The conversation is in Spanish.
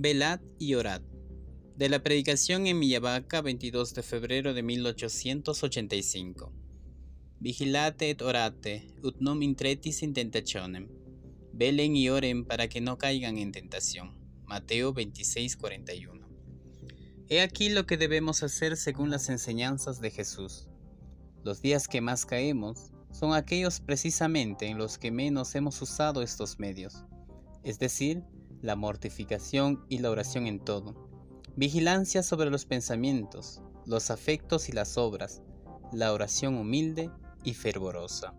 Velad y orad. De la predicación en Millavaca, 22 de febrero de 1885. Vigilate et orate, ut non intretis in tentationem. Velen y oren para que no caigan en tentación. Mateo 26:41. He aquí lo que debemos hacer según las enseñanzas de Jesús. Los días que más caemos son aquellos precisamente en los que menos hemos usado estos medios, es decir, la mortificación y la oración en todo, vigilancia sobre los pensamientos, los afectos y las obras, la oración humilde y fervorosa.